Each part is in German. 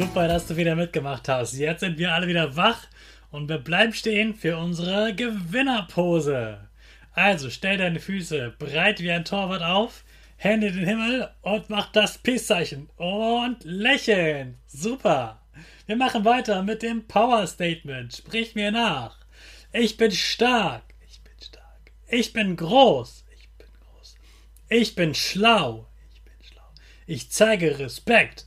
Super, dass du wieder mitgemacht hast. Jetzt sind wir alle wieder wach und wir bleiben stehen für unsere Gewinnerpose. Also stell deine Füße breit wie ein Torwart auf, Hände in den Himmel und mach das Peace-Zeichen und lächeln. Super. Wir machen weiter mit dem Power Statement. Sprich mir nach. Ich bin stark. Ich bin stark. Ich bin groß. Ich bin groß. Ich bin schlau. Ich bin schlau. Ich zeige Respekt.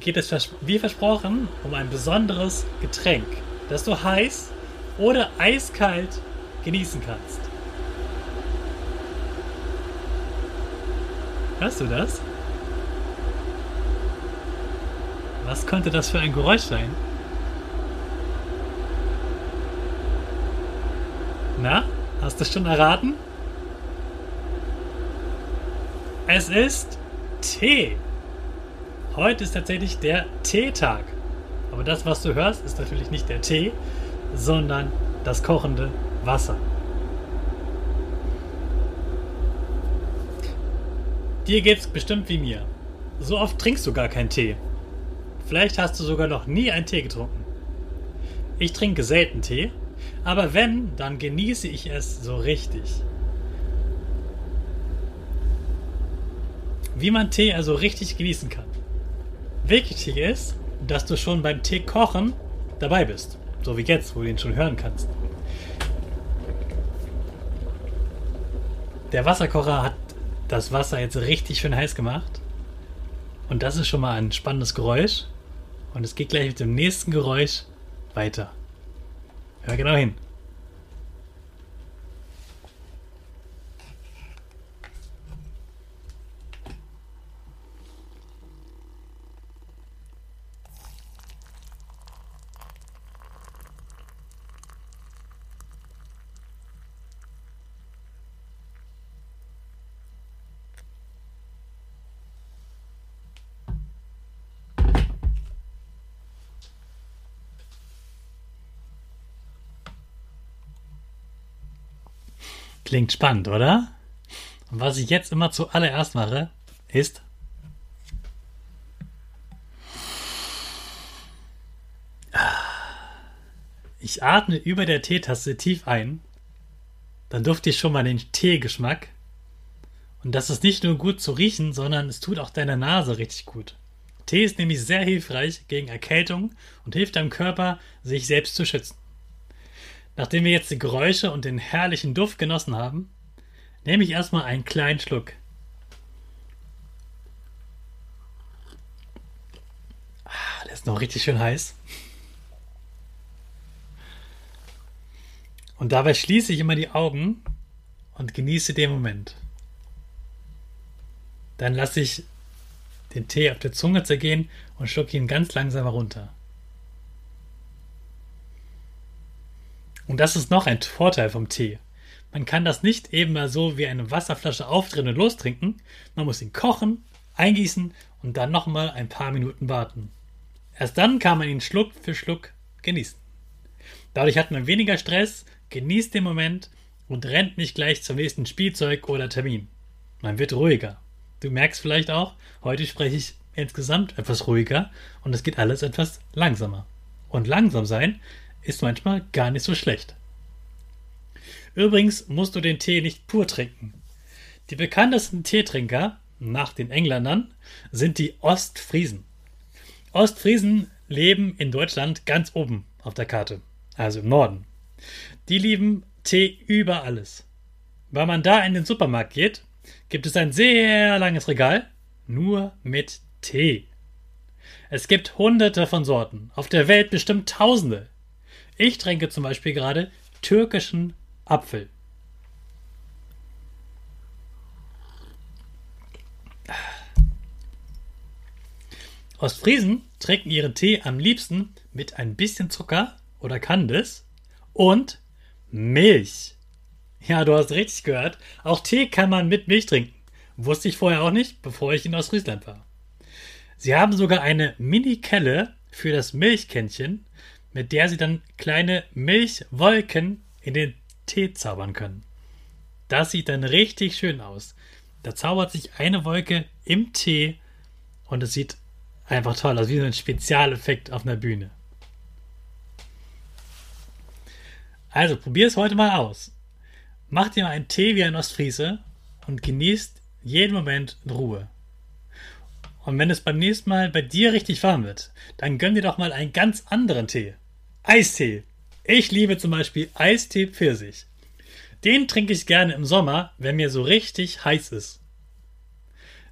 geht es wie versprochen um ein besonderes Getränk, das du heiß oder eiskalt genießen kannst. Hörst du das? Was könnte das für ein Geräusch sein? Na, hast du es schon erraten? Es ist Tee. Heute ist tatsächlich der Teetag. Aber das, was du hörst, ist natürlich nicht der Tee, sondern das kochende Wasser. Dir geht's bestimmt wie mir. So oft trinkst du gar keinen Tee. Vielleicht hast du sogar noch nie einen Tee getrunken. Ich trinke selten Tee, aber wenn, dann genieße ich es so richtig. Wie man Tee also richtig genießen kann. Wichtig ist, dass du schon beim Tee kochen dabei bist. So wie jetzt, wo du ihn schon hören kannst. Der Wasserkocher hat das Wasser jetzt richtig schön heiß gemacht. Und das ist schon mal ein spannendes Geräusch. Und es geht gleich mit dem nächsten Geräusch weiter. Hör genau hin. Klingt spannend, oder? Und was ich jetzt immer zuallererst mache, ist. Ich atme über der Teetasse tief ein. Dann dufte ich schon mal den Teegeschmack. Und das ist nicht nur gut zu riechen, sondern es tut auch deiner Nase richtig gut. Tee ist nämlich sehr hilfreich gegen Erkältung und hilft deinem Körper, sich selbst zu schützen. Nachdem wir jetzt die Geräusche und den herrlichen Duft genossen haben, nehme ich erstmal einen kleinen Schluck. Ah, der ist noch richtig schön heiß. Und dabei schließe ich immer die Augen und genieße den Moment. Dann lasse ich den Tee auf der Zunge zergehen und schluck ihn ganz langsam runter. Und das ist noch ein Vorteil vom Tee. Man kann das nicht eben mal so wie eine Wasserflasche aufdrehen und lostrinken. Man muss ihn kochen, eingießen und dann nochmal ein paar Minuten warten. Erst dann kann man ihn Schluck für Schluck genießen. Dadurch hat man weniger Stress, genießt den Moment und rennt nicht gleich zum nächsten Spielzeug oder Termin. Man wird ruhiger. Du merkst vielleicht auch, heute spreche ich insgesamt etwas ruhiger und es geht alles etwas langsamer. Und langsam sein ist manchmal gar nicht so schlecht. Übrigens musst du den Tee nicht pur trinken. Die bekanntesten Teetrinker, nach den Engländern, sind die Ostfriesen. Ostfriesen leben in Deutschland ganz oben auf der Karte, also im Norden. Die lieben Tee über alles. Weil man da in den Supermarkt geht, gibt es ein sehr langes Regal nur mit Tee. Es gibt hunderte von Sorten, auf der Welt bestimmt tausende. Ich trinke zum Beispiel gerade türkischen Apfel. Ostfriesen trinken ihren Tee am liebsten mit ein bisschen Zucker oder Kandis und Milch. Ja, du hast richtig gehört. Auch Tee kann man mit Milch trinken. Wusste ich vorher auch nicht, bevor ich in Ostfriesland war. Sie haben sogar eine Mini-Kelle für das Milchkännchen, mit der sie dann kleine Milchwolken in den Tee zaubern können. Das sieht dann richtig schön aus. Da zaubert sich eine Wolke im Tee und es sieht einfach toll aus, wie so ein Spezialeffekt auf einer Bühne. Also probier es heute mal aus. Mach dir mal einen Tee wie ein Ostfriese und genießt jeden Moment in Ruhe. Und wenn es beim nächsten Mal bei dir richtig warm wird, dann gönn dir doch mal einen ganz anderen Tee. Eistee. Ich liebe zum Beispiel Eistee Pfirsich. Den trinke ich gerne im Sommer, wenn mir so richtig heiß ist.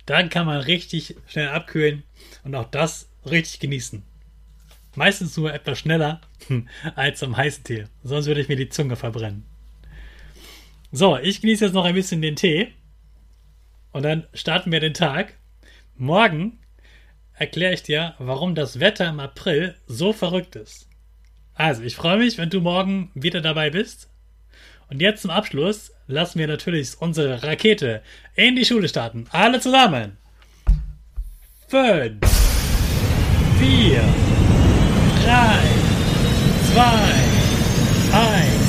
Dann kann man richtig schnell abkühlen und auch das richtig genießen. Meistens nur etwas schneller als am heißen Tee, sonst würde ich mir die Zunge verbrennen. So, ich genieße jetzt noch ein bisschen den Tee und dann starten wir den Tag. Morgen erkläre ich dir, warum das Wetter im April so verrückt ist. Also, ich freue mich, wenn du morgen wieder dabei bist. Und jetzt zum Abschluss lassen wir natürlich unsere Rakete in die Schule starten. Alle zusammen. Fünf, vier, drei, zwei, eins.